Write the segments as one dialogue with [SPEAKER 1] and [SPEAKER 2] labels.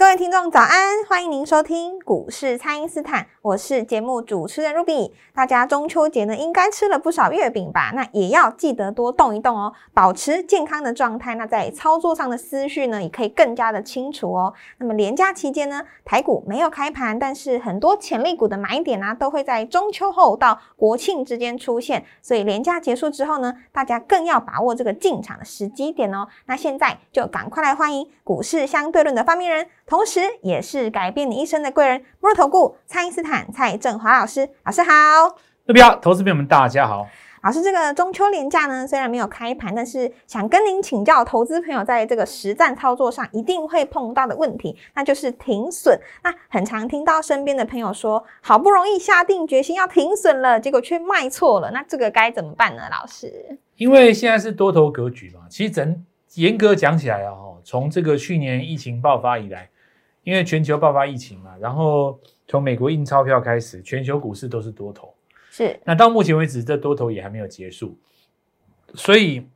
[SPEAKER 1] 各位听众早安，欢迎您收听股市蔡因斯坦，我是节目主持人 Ruby。大家中秋节呢，应该吃了不少月饼吧？那也要记得多动一动哦，保持健康的状态。那在操作上的思绪呢，也可以更加的清楚哦。那么连假期间呢，台股没有开盘，但是很多潜力股的买点啊，都会在中秋后到国庆之间出现。所以连假结束之后呢，大家更要把握这个进场的时机点哦。那现在就赶快来欢迎股市相对论的发明人。同时，也是改变你一生的贵人——摩尔投顾蔡因斯坦蔡振华老师。老师好，
[SPEAKER 2] 各位投资朋友们，大家好。
[SPEAKER 1] 老师，这个中秋连假呢，虽然没有开盘，但是想跟您请教，投资朋友在这个实战操作上一定会碰到的问题，那就是停损。那很常听到身边的朋友说，好不容易下定决心要停损了，结果却卖错了，那这个该怎么办呢？老师，
[SPEAKER 2] 因为现在是多头格局嘛，其实整严格讲起来啊，从这个去年疫情爆发以来。因为全球爆发疫情嘛，然后从美国印钞票开始，全球股市都是多头。
[SPEAKER 1] 是，
[SPEAKER 2] 那到目前为止，这多头也还没有结束，所以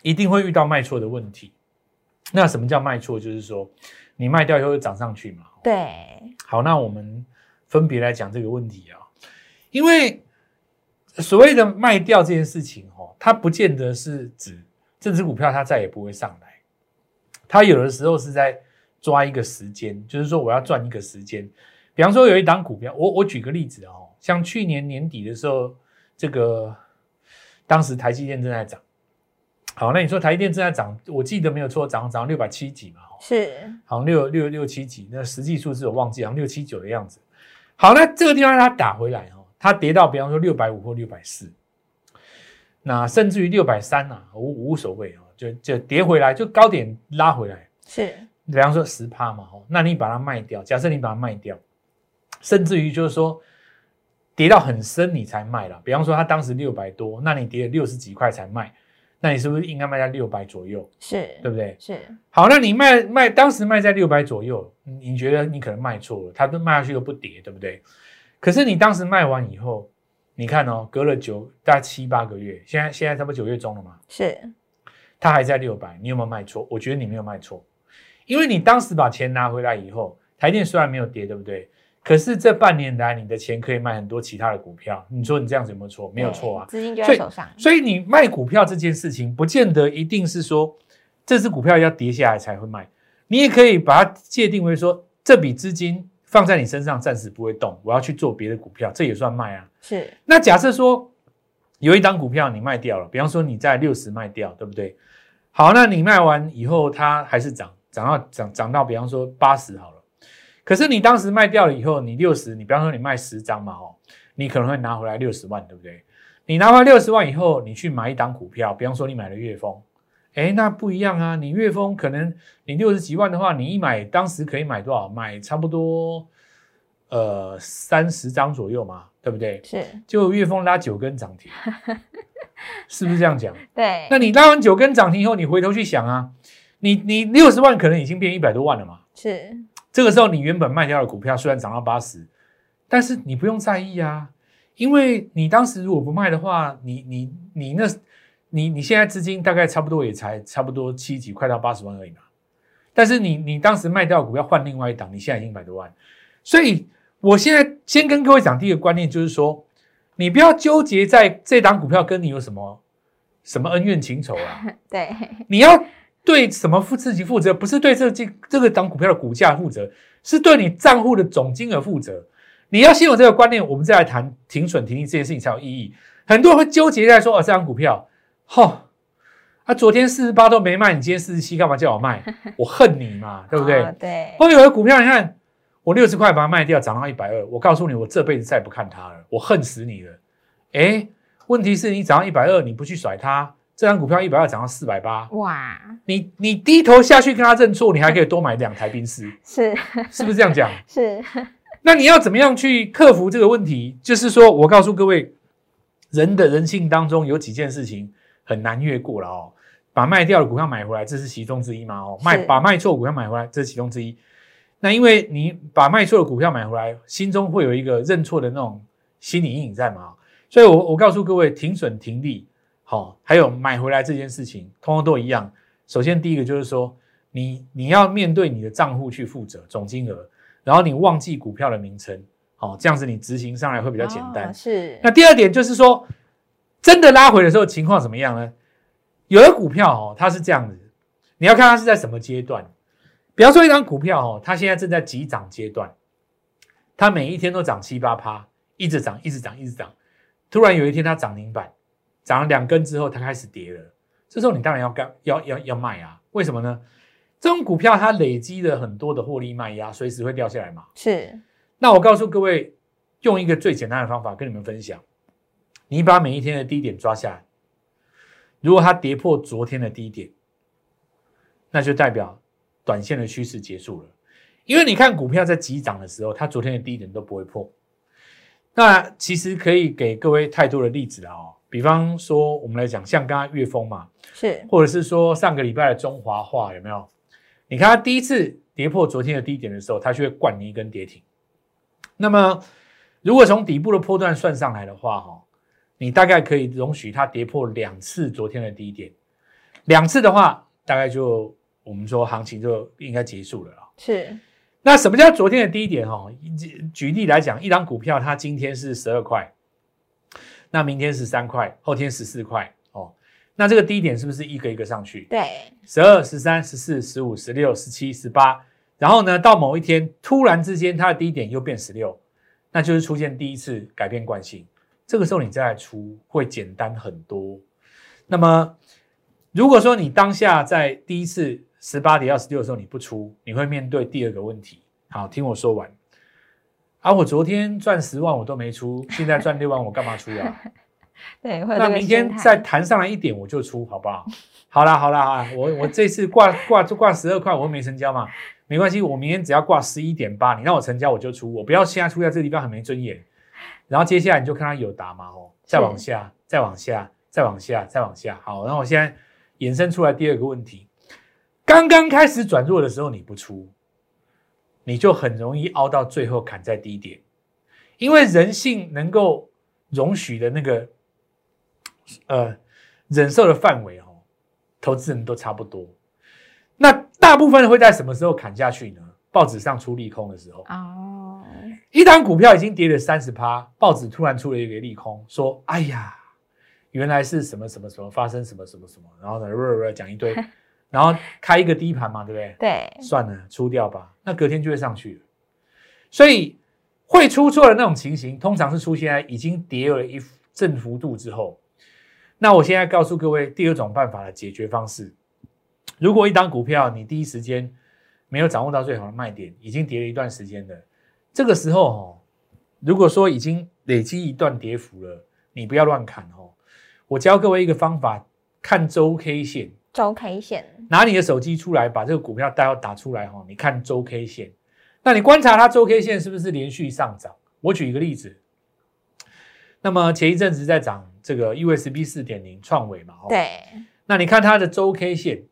[SPEAKER 2] 一定会遇到卖错的问题。那什么叫卖错？就是说你卖掉以后涨上去嘛。
[SPEAKER 1] 对。
[SPEAKER 2] 好，那我们分别来讲这个问题啊。因为所谓的卖掉这件事情哦，它不见得是指这只股票它再也不会上来，它有的时候是在。抓一个时间，就是说我要赚一个时间。比方说有一档股票，我我举个例子哦，像去年年底的时候，这个当时台积电正在涨。好，那你说台积电正在涨，我记得没有错，涨涨六百七几嘛，
[SPEAKER 1] 是，
[SPEAKER 2] 好像六六六七几，那实际数字我忘记，好像六七九的样子。好，那这个地方它打回来哦，它跌到比方说六百五或六百四，那甚至于六百三呐，无无所谓哦，就就跌回来，就高点拉回来，
[SPEAKER 1] 是。
[SPEAKER 2] 比方说十趴嘛，吼，那你把它卖掉。假设你把它卖掉，甚至于就是说跌到很深你才卖了。比方说它当时六百多，那你跌了六十几块才卖，那你是不是应该卖在六百左右？
[SPEAKER 1] 是，
[SPEAKER 2] 对不对？
[SPEAKER 1] 是。
[SPEAKER 2] 好，那你卖卖当时卖在六百左右，你觉得你可能卖错了，它都卖下去都不跌，对不对？可是你当时卖完以后，你看哦，隔了九大概七八个月，现在现在差不多九月中了嘛，
[SPEAKER 1] 是，
[SPEAKER 2] 它还在六百，你有没有卖错？我觉得你没有卖错。因为你当时把钱拿回来以后，台电虽然没有跌，对不对？可是这半年来，你的钱可以买很多其他的股票。你说你这样子有没有错？没有错啊，
[SPEAKER 1] 资金就在手上。
[SPEAKER 2] 所以你卖股票这件事情，不见得一定是说这只股票要跌下来才会卖。你也可以把它界定为说，这笔资金放在你身上暂时不会动，我要去做别的股票，这也算卖啊。
[SPEAKER 1] 是。
[SPEAKER 2] 那假设说有一档股票你卖掉了，比方说你在六十卖掉，对不对？好，那你卖完以后，它还是涨。涨到涨涨到，比方说八十好了，可是你当时卖掉了以后，你六十，你比方说你卖十张嘛，哦，你可能会拿回来六十万，对不对？你拿回来六十万以后，你去买一档股票，比方说你买了月丰，哎，那不一样啊，你月丰可能你六十几万的话，你一买当时可以买多少？买差不多呃三十张左右嘛，对不对？
[SPEAKER 1] 是，
[SPEAKER 2] 就月丰拉九根涨停，是不是这样讲？
[SPEAKER 1] 对，
[SPEAKER 2] 那你拉完九根涨停以后，你回头去想啊。你你六十万可能已经变一百多万了嘛？
[SPEAKER 1] 是，
[SPEAKER 2] 这个时候你原本卖掉的股票虽然涨到八十，但是你不用在意啊，因为你当时如果不卖的话，你你你那，你你现在资金大概差不多也才差不多七几，快到八十万而已嘛。但是你你当时卖掉股票换另外一档，你现在已经一百多万，所以我现在先跟各位讲第一个观念，就是说你不要纠结在这档股票跟你有什么什么恩怨情仇啊。
[SPEAKER 1] 对，
[SPEAKER 2] 你要。对什么负自己负责，不是对这这这个档股票的股价负责，是对你账户的总金额负责。你要先有这个观念，我们再来谈停损停利这件事情才有意义。很多人会纠结在说，哦，这张股票，哈，啊，昨天四十八都没卖，你今天四十七干嘛叫我卖？我恨你嘛，对不对？
[SPEAKER 1] 对。
[SPEAKER 2] 或者有的股票，你看我六十块把它卖掉，涨到一百二，我告诉你，我这辈子再也不看它了，我恨死你了。哎，问题是你涨到一百二，你不去甩它。这张股票一百二涨到四百八，
[SPEAKER 1] 哇，
[SPEAKER 2] 你你低头下去跟他认错，你还可以多买两台冰丝，
[SPEAKER 1] 是
[SPEAKER 2] 是不是这样讲？
[SPEAKER 1] 是，
[SPEAKER 2] 那你要怎么样去克服这个问题？就是说我告诉各位，人的人性当中有几件事情很难越过了哦。把卖掉的股票买回来，这是其中之一嘛？哦，卖把卖错的股票买回来，这是其中之一。那因为你把卖错的股票买回来，心中会有一个认错的那种心理阴影在嘛？所以我我告诉各位，停损停利，好、还有买回来这件事情，通通都一样。首先第一个就是说，你你要面对你的账户去负责总金额，然后你忘记股票的名称，好、这样子你执行上来会比较简单。
[SPEAKER 1] 哦是，
[SPEAKER 2] 那第二点就是说，真的拉回的时候情况怎么样呢？有的股票哦，它是这样子，你要看它是在什么阶段。比方说一张股票哦，它现在正在急涨阶段，它每一天都涨七八趴，一直涨，一直涨，一直涨。突然有一天它涨停板，涨了两根之后，它开始跌了。这时候你当然要干，要要要卖啊？为什么呢？这种股票它累积了很多的获利卖压，随时会掉下来嘛。
[SPEAKER 1] 是，
[SPEAKER 2] 那我告诉各位，用一个最简单的方法跟你们分享，你把每一天的低点抓下来，如果它跌破昨天的低点，那就代表短线的趋势结束了。因为你看股票在急涨的时候，它昨天的低点都不会破。那其实可以给各位太多的例子了哦，比方说我们来讲，像刚刚岳峰嘛，
[SPEAKER 1] 是，
[SPEAKER 2] 或者是说上个礼拜的中华化有没有？你看它第一次跌破昨天的低点的时候，它就会灌你一根跌停。那么如果从底部的波段算上来的话，哈，你大概可以容许它跌破两次昨天的低点，两次的话，大概就我们说行情就应该结束了啦。
[SPEAKER 1] 是，
[SPEAKER 2] 那什么叫昨天的低点？哈，举例来讲，一张股票它今天是十二块，那明天十三块，后天十四块哦。那这个低点是不是一个一个上去？
[SPEAKER 1] 对，
[SPEAKER 2] 十二、十三、十四、十五、十六、十七、十八，然后呢，到某一天突然之间它的低点又变十六，那就是出现第一次改变惯性。这个时候你再来出会简单很多。那么如果说你当下在第一次十八跌到十六的时候你不出，你会面对第二个问题。好，听我说完。啊，我昨天赚十万我都没出，现在赚六万我干嘛出啊？
[SPEAKER 1] 对，
[SPEAKER 2] 那明天再弹上来一点我就出，好不好？好啦好啦啊，我我这次挂挂就挂十二块，我又没成交嘛，没关系，我明天只要挂十一点八，你让我成交我就出，我不要现在出在这个地方很没尊严。然后接下来你就看它有答嘛哦，再往下，再往下，再往下，再往下。好，然后我现在衍生出来第二个问题，刚刚开始转弱的时候你不出，你就很容易凹到最后砍在低点，因为人性能够容许的那个呃忍受的范围哦，投资人都差不多。那大部分会在什么时候砍下去呢？报纸上出利空的时候，
[SPEAKER 1] 哦，
[SPEAKER 2] 一档股票已经跌了三十趴，报纸突然出了一个利空，说：“哎呀，原来是什么什么什么发生什么什么什么。”然后呢，讲一堆，然后开一个低盘嘛，对不对？
[SPEAKER 1] 对，
[SPEAKER 2] 算了，出掉吧。那隔天就会上去了。所以会出错的那种情形，通常是出现在已经跌了一正幅度之后。那我现在告诉各位第二种办法的解决方式：如果一档股票你第一时间没有掌握到最好的卖点，已经跌了一段时间了，这个时候哦，如果说已经累积一段跌幅了，你不要乱砍哦。我教各位一个方法，看周 K 线。
[SPEAKER 1] 周 K 线
[SPEAKER 2] 拿你的手机出来，把这个股票代号打出来哈，你看周 K 线，那你观察它周 K 线是不是连续上涨？我举一个例子，那么前一阵子在涨这个 USB 四点零创维嘛，哦，
[SPEAKER 1] 对，
[SPEAKER 2] 那你看它的周 K 线，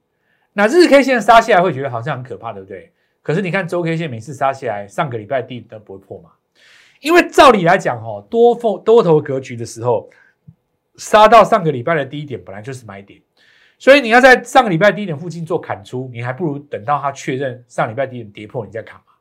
[SPEAKER 2] 那日 K 线杀下来会觉得好像很可怕，对不对？可是你看周 K 线每次杀下来，上个礼拜低都不会破嘛，因为照理来讲哦，多头多头格局的时候，杀到上个礼拜的低点本来就是买点。所以你要在上个礼拜低点附近做砍出，你还不如等到它确认上礼拜低点跌破，你再砍嘛。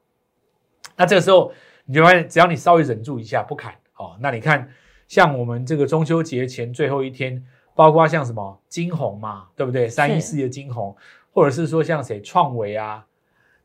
[SPEAKER 2] 那这个时候你就发现，只要你稍微忍住一下不砍，哦，那你看像我们这个中秋节前最后一天，包括像什么金红嘛，对不对？三一四的金红，或者是说像谁创维啊，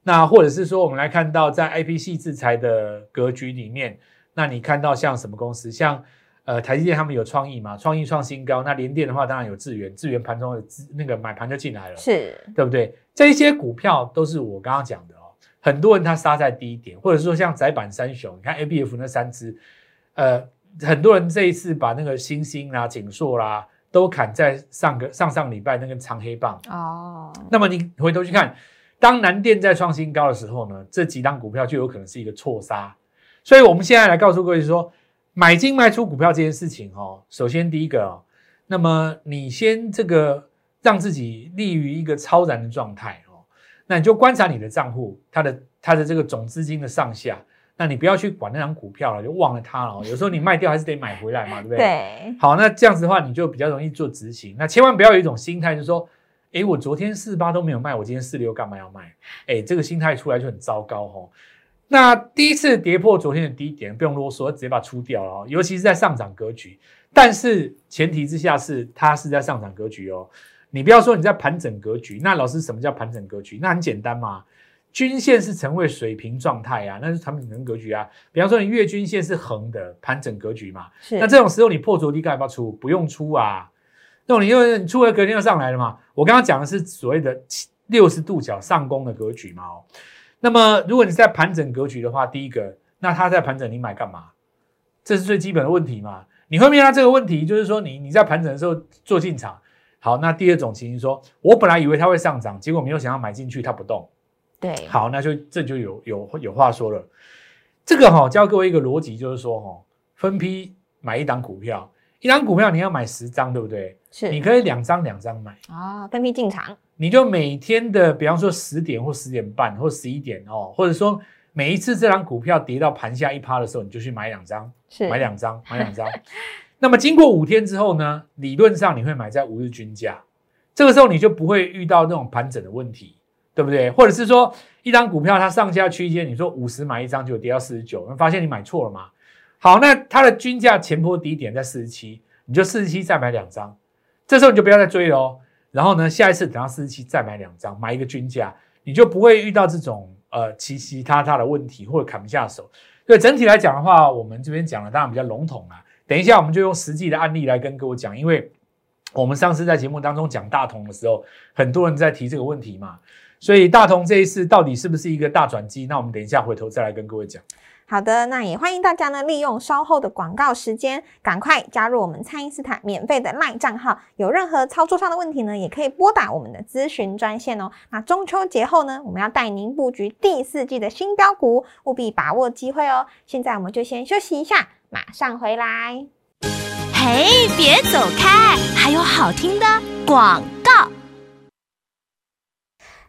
[SPEAKER 2] 那或者是说我们来看到在 IPC 制裁的格局里面，那你看到像什么公司，像。呃，台积电他们有创意嘛？创意创新高，那联电的话当然有智源，智源盘中的资那个买盘就进来了，
[SPEAKER 1] 是，
[SPEAKER 2] 对不对？这一些股票都是我刚刚讲的哦。很多人他杀在低点，或者是说像窄板三雄，你看 A B F 那三只，呃，很多人这一次把那个星星啦、景硕啦都砍在上个上上礼拜那根长黑棒。
[SPEAKER 1] 哦，
[SPEAKER 2] 那么你回头去看，当南电在创新高的时候呢，这几档股票就有可能是一个错杀。所以我们现在来告诉各位说，买进卖出股票这件事情哦，首先第一个哦，那么你先这个让自己立于一个超然的状态哦，那你就观察你的账户，它的它的这个总资金的上下。那你不要去管那张股票了，就忘了它了。有时候你卖掉还是得买回来嘛，对不对？
[SPEAKER 1] 对，
[SPEAKER 2] 好，那这样子的话，你就比较容易做执行。那千万不要有一种心态，就是说，哎，我昨天四八都没有卖，我今天四六干嘛要卖？哎，这个心态出来就很糟糕哦。那第一次跌破昨天的低点，不用啰嗦，直接把它出掉了哦。尤其是在上涨格局，但是前提之下是它是在上涨格局哦。你不要说你在盘整格局，那老师什么叫盘整格局？那很简单嘛。均线是成为水平状态啊，那是盘整格局啊。比方说你月均线是横的盘整格局嘛，
[SPEAKER 1] 是
[SPEAKER 2] 那这种时候你破昨低该要不要出？不用出啊。那种你因为你出了隔天又上来了嘛。我刚刚讲的是所谓的六十度角上攻的格局嘛哦。那么如果你在盘整格局的话，第一个，那它在盘整，你买干嘛？这是最基本的问题嘛。你会面对这个问题，就是说你你在盘整的时候做进场。好，那第二种情形说，我本来以为它会上涨，结果没有想要买进去，它不动。
[SPEAKER 1] 对，
[SPEAKER 2] 好，那就这就有有有话说了。这个哈、教各位一个逻辑，就是说哈、分批买一档股票，一档股票你要买十张，对不对？
[SPEAKER 1] 是
[SPEAKER 2] 你可以两张两张买，
[SPEAKER 1] 啊，分批进场，
[SPEAKER 2] 你就每天的，比方说十点或十点半或十一点哦，或者说每一次这张股票跌到盘下一趴的时候，你就去买两张，
[SPEAKER 1] 是
[SPEAKER 2] 买两张，买两张。那么经过五天之后呢，理论上你会买在五日均价，这个时候你就不会遇到那种盘整的问题，对不对？或者是说一张股票它上下区间，你说五十买一张就跌到四十九，发现你买错了嘛？好，那它的均价前波低点在四十七，你就四十七再买两张，这时候你就不要再追了哦。然后呢，下一次等到四十七再买两张，买一个均价，你就不会遇到这种呃其其他他的问题或者砍不下手。对整体来讲的话，我们这边讲的当然比较笼统啦。等一下我们就用实际的案例来跟各位讲，因为我们上次在节目当中讲大同的时候，很多人在提这个问题嘛，所以大同这一次到底是不是一个大转机？那我们等一下回头再来跟各位讲。
[SPEAKER 1] 好的，那也欢迎大家呢利用稍后的广告时间，赶快加入我们蔡因斯坦免费的 LINE 账号。有任何操作上的问题呢，也可以拨打我们的咨询专线哦。那中秋节后呢，我们要带您布局第四季的新标股，务必把握机会哦。现在我们就先休息一下，马上回来。
[SPEAKER 3] 嘿，别走开，还有好听的广告。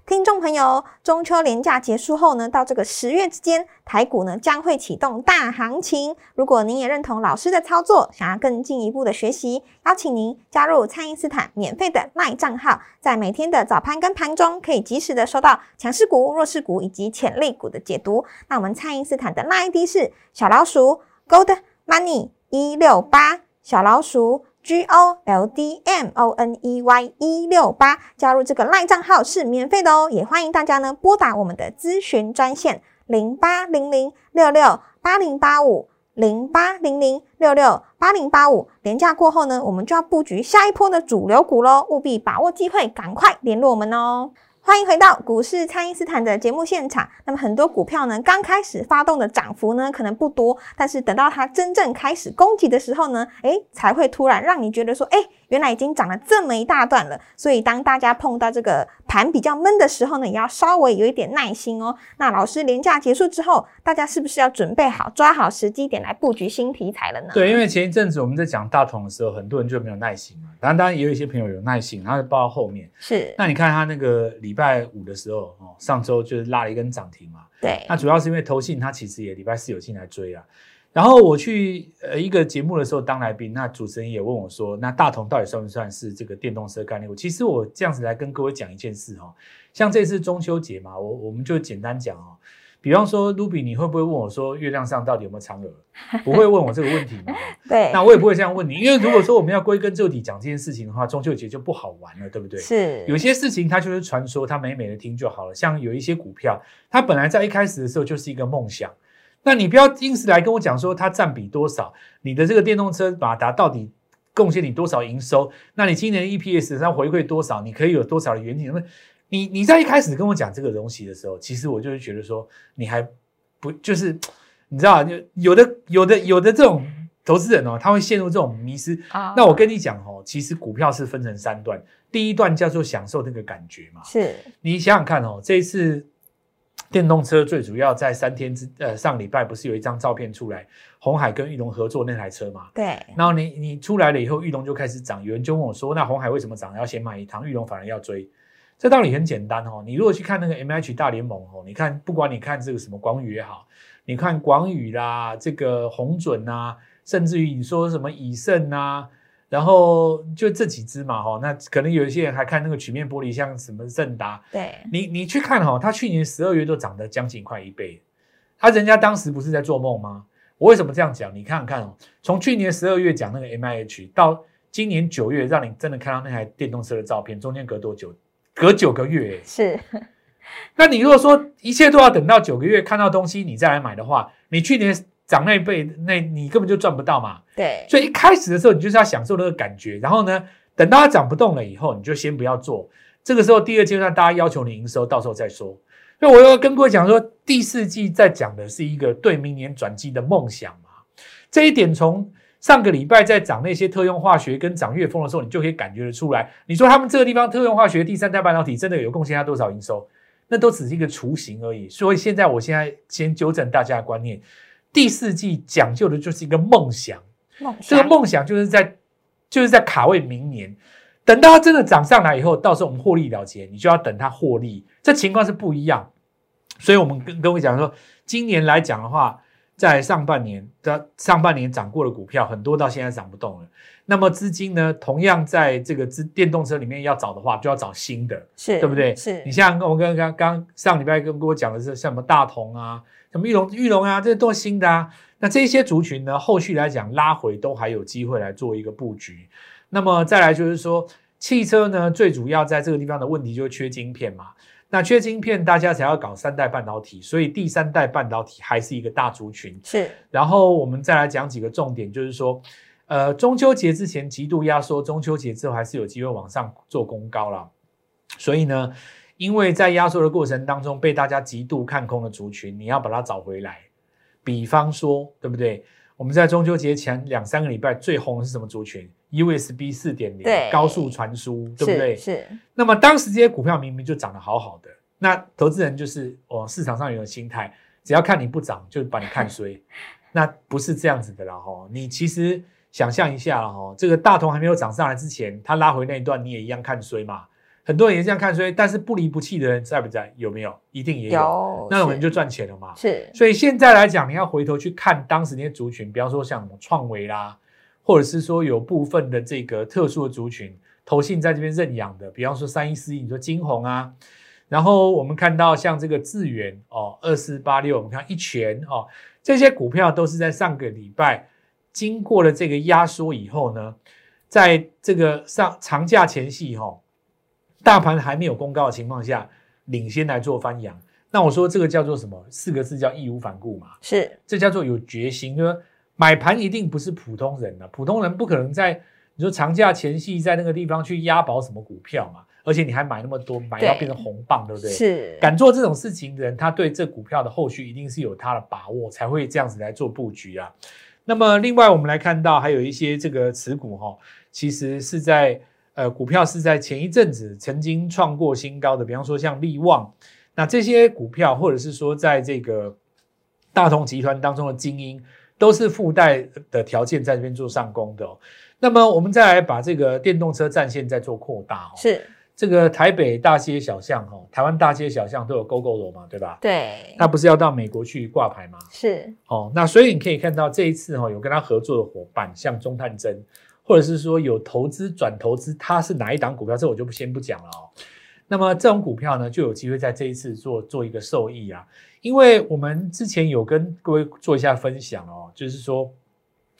[SPEAKER 1] 听众朋友，中秋连假结束后呢，到这个十月之间，台股呢将会启动大行情。如果您也认同老师的操作，想要更进一步的学习，邀请您加入蔡因斯坦免费的卖账号，在每天的早盘跟盘中，可以及时的收到强势股、弱势股以及潜力股的解读。那我们蔡因斯坦的赖 ID 是小老鼠 Gold Money 一六八，小老鼠。G O L D M O N E Y 一六八，加入这个赖账号是免费的哦，也欢迎大家呢拨打我们的咨询专线零八零零六六八零八五零八零零六六八零八五。廉价过后呢，我们就要布局下一波的主流股喽，务必把握机会，赶快联络我们哦。欢迎回到股市，蔡因斯坦的节目现场。那么很多股票呢，刚开始发动的涨幅呢，可能不多，但是等到它真正开始攻击的时候呢，诶，才会突然让你觉得说，诶，原来已经涨了这么一大段了。所以当大家碰到这个盘比较闷的时候呢，也要稍微有一点耐心哦。那老师连假结束之后，大家是不是要准备好，抓好时机点来布局新题材了呢？
[SPEAKER 2] 对，因为前一阵子我们在讲大同的时候，很多人就没有耐心嘛。当然，当然也有一些朋友有耐心，然后就报到后面。
[SPEAKER 1] 是，
[SPEAKER 2] 那你看他那个礼拜五的时候，哦，上周就是拉了一根涨停嘛。
[SPEAKER 1] 对，
[SPEAKER 2] 那主要是因为投信它其实也礼拜四有进来追啊。然后我去呃一个节目的时候当来宾，那主持人也问我说，那大同到底算不算是这个电动车概念股？其实我这样子来跟各位讲一件事哈、哦，像这次中秋节嘛，我我们就简单讲哦。比方说，Ruby，你会不会问我说，月亮上到底有没有嫦娥？不会问我这个问题嘛？
[SPEAKER 1] 对，
[SPEAKER 2] 那我也不会这样问你，因为如果说我们要归根究底讲这件事情的话，中秋节就不好玩了，对不对？
[SPEAKER 1] 是
[SPEAKER 2] 有些事情它就是传说，它美美的听就好了。像有一些股票，它本来在一开始的时候就是一个梦想，那你不要硬是来跟我讲说它占比多少，你的这个电动车马达到底贡献你多少营收？那你今年 EPS 它回馈多少？你可以有多少的远景？你你在一开始跟我讲这个东西的时候，其实我就是觉得说你还不就是你知道，就有的有的有的这种投资人哦，他会陷入这种迷失。
[SPEAKER 1] 啊
[SPEAKER 2] 那我跟你讲哦，其实股票是分成三段，第一段叫做享受那个感觉嘛。
[SPEAKER 1] 是
[SPEAKER 2] 你想想看哦，这一次电动车最主要在三天之呃上礼拜不是有一张照片出来，红海跟玉龙合作那台车嘛？
[SPEAKER 1] 对，
[SPEAKER 2] 然后你你出来了以后，玉龙就开始涨，有人就问我说，那红海为什么涨？要先买一趟，裕隆反而要追。这道理很简单哦，你如果去看那个 M H 大联盟哦，你看不管你看这个什么广宇也好，你看广宇啦，这个红准啊，甚至于你说什么以盛啊，然后就这几只嘛哈，那可能有一些人还看那个曲面玻璃，像什么正达，
[SPEAKER 1] 对，
[SPEAKER 2] 你你去看哈、它去年十二月都涨得将近快一倍，他人家当时不是在做梦吗？我为什么这样讲？你看看哦，从去年十二月讲那个 M I H 到今年九月，让你真的看到那台电动车的照片，中间隔多久？隔九个月、欸。
[SPEAKER 1] 是
[SPEAKER 2] 那你如果说一切都要等到九个月看到东西你再来买的话，你去年涨那一倍，那你根本就赚不到嘛。
[SPEAKER 1] 对，
[SPEAKER 2] 所以一开始的时候，你就是要享受那个感觉，然后呢，等到它涨不动了以后，你就先不要做。这个时候，第二阶段大家要求你营收，到时候再说。所以我要跟各位讲说，第四季在讲的是一个对明年转机的梦想嘛。这一点从上个礼拜在涨那些特用化学跟涨月风的时候，你就可以感觉得出来。你说他们这个地方特用化学第三代半导体真的有贡献它多少营收？那都只是一个雏形而已。所以现在我现在先纠正大家的观念，第四季讲究的就是一个梦想。
[SPEAKER 1] 梦想
[SPEAKER 2] 这个梦想就是在就是在卡位明年，等到它真的涨上来以后，到时候我们获利了结，你就要等它获利，这情况是不一样。所以我们跟各位讲说，今年来讲的话，在上半年的上半年涨过的股票很多，到现在涨不动了。那么资金呢，同样在这个资电动车里面要找的话，就要找新的。
[SPEAKER 1] 是
[SPEAKER 2] 对不对？
[SPEAKER 1] 是
[SPEAKER 2] 你像我跟刚刚上礼拜跟跟我讲的是像什么大同啊，什么玉龙玉龙啊，这些都是新的啊。那这些族群呢，后续来讲拉回都还有机会来做一个布局。那么再来就是说，汽车呢，最主要在这个地方的问题就是缺晶片嘛。那缺晶片，大家才要搞三代半导体，所以第三代半导体还是一个大族群。
[SPEAKER 1] 是
[SPEAKER 2] 然后我们再来讲几个重点，就是说，呃，中秋节之前极度压缩，中秋节之后还是有机会往上做攻高啦。所以呢，因为在压缩的过程当中被大家极度看空的族群，你要把它找回来。比方说，对不对？我们在中秋节前两三个礼拜最红的是什么族群？USB 四点零高速传输，对不对？
[SPEAKER 1] 是是
[SPEAKER 2] 那么当时这些股票明明就涨得好好的，那投资人就是哦，市场上有的心态，只要看你不涨，就把你看衰。那不是这样子的啦哈，你其实想象一下了哈，这个大同还没有涨上来之前，它拉回那一段你也一样看衰嘛，很多人也这样看衰，但是不离不弃的人在不在？有没有？一定也有，
[SPEAKER 1] 有
[SPEAKER 2] 那种人就赚钱了嘛。
[SPEAKER 1] 是
[SPEAKER 2] 所以现在来讲，你要回头去看当时那些族群，比方说像什么创维啦，或者是说有部分的这个特殊的族群，投信在这边认养的，比方说三一四一，你说金红啊，然后我们看到像这个智源哦，二四八六，我们看一拳哦，这些股票都是在上个礼拜经过了这个压缩以后呢，在这个上长假前夕哈、哦，大盘还没有公告的情况下，领先来做翻扬。那我说这个叫做什么？四个字叫义无反顾嘛，
[SPEAKER 1] 是
[SPEAKER 2] 这叫做有决心。就是说买盘一定不是普通人啊，普通人不可能在你说长假前夕在那个地方去押宝什么股票嘛，而且你还买那么多，买到
[SPEAKER 1] 对
[SPEAKER 2] 变成红棒，对不对？
[SPEAKER 1] 是
[SPEAKER 2] 敢做这种事情的人，他对这股票的后续一定是有他的把握，才会这样子来做布局啊。那么另外我们来看到还有一些这个持股哈、其实是在呃股票是在前一阵子曾经创过新高的，比方说像利旺，那这些股票或者是说在这个大同集团当中的精英，都是附带的条件在这边做上攻的、哦。那么我们再来把这个电动车战线再做扩大哦，
[SPEAKER 1] 是
[SPEAKER 2] 这个台北大街小巷哈、台湾大街小巷都有 GoGo 罗嘛，对吧？
[SPEAKER 1] 对
[SPEAKER 2] 那不是要到美国去挂牌吗？
[SPEAKER 1] 是
[SPEAKER 2] 哦，那所以你可以看到这一次哈、有跟他合作的伙伴，像中探针，或者是说有投资转投资，他是哪一档股票，这我就不先不讲了哦。那么这种股票呢，就有机会在这一次做做一个受益啊，因为我们之前有跟各位做一下分享哦，就是说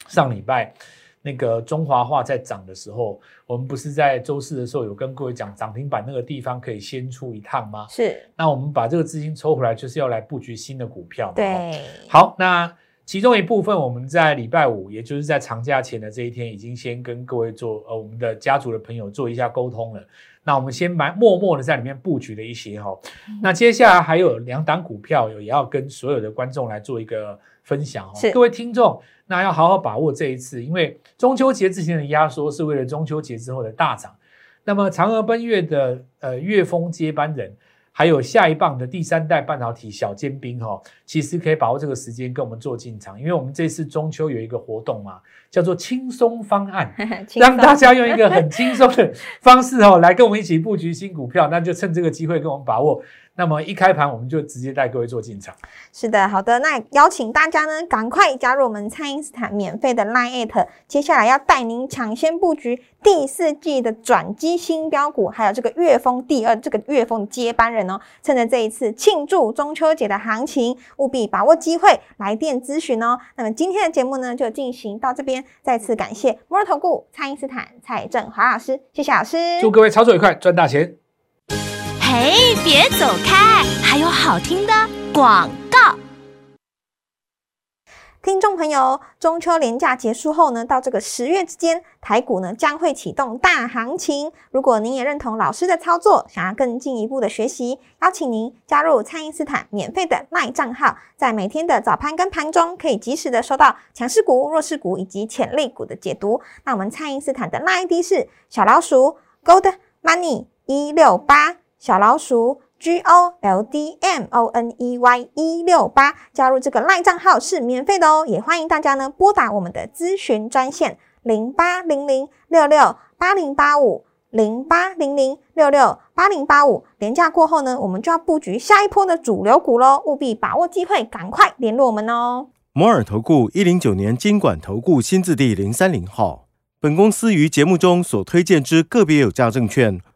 [SPEAKER 2] 上礼拜那个中华化在涨的时候，我们不是在周四的时候有跟各位讲涨停板那个地方可以先出一趟吗？
[SPEAKER 1] 是，
[SPEAKER 2] 那我们把这个资金抽回来，就是要来布局新的股票
[SPEAKER 1] 对
[SPEAKER 2] 好，那其中一部分我们在礼拜五，也就是在长假前的这一天，已经先跟各位做呃我们的家族的朋友做一下沟通了。那我们先埋默默的在里面布局了一些哈。那接下来还有两档股票，有也要跟所有的观众来做一个分享哦。各位听众，那要好好把握这一次，因为中秋节之前的压缩是为了中秋节之后的大涨。那么嫦娥奔月的呃月峰接班人，还有下一棒的第三代半导体小尖兵哈、哦，其实可以把握这个时间跟我们做进场，因为我们这次中秋有一个活动嘛，叫做轻松方案。让大家用一个很轻松的方式哦，来跟我们一起布局新股票，那就趁这个机会跟我们把握。那么一开盘我们就直接带各位做进场。
[SPEAKER 1] 是的，好的，那邀请大家呢，赶快加入我们蔡因斯坦免费的 Line at，接下来要带您抢先布局第四季的转机新标股，还有这个月峰第二这个月峰接班人哦，趁着这一次庆祝中秋节的行情，务必把握机会来电咨询哦。那么今天的节目呢，就进行到这边，再次感谢摩尔投顾蔡因斯坦蔡振华老师，谢谢老师，
[SPEAKER 2] 祝各位操作愉快，赚大钱！
[SPEAKER 3] 嘿，别走开，还有好听的广告。
[SPEAKER 1] 听众朋友，中秋连假结束后呢，到这个十月之间，台股呢将会启动大行情。如果您也认同老师的操作，想要更进一步的学习，邀请您加入蔡因斯坦免费的 LINE 账号，在每天的早盘跟盘中，可以及时的收到强势股、弱势股以及潜力股的解读。那我们蔡因斯坦的卖 ID 是小老鼠 Gold Money 一六八，小老鼠。G O L D M O N E Y 一六八，加入这个赖账号是免费的哦，也欢迎大家呢拨打我们的咨询专线零八零零六六八零八五零八零零六六八零八五。廉价过后呢，我们就要布局下一波的主流股喽，务必把握机会，赶快联络我们哦。
[SPEAKER 4] 摩尔投顾一零九年经管投顾新字第零三零号。本公司于节目中所推荐之个别有价证券，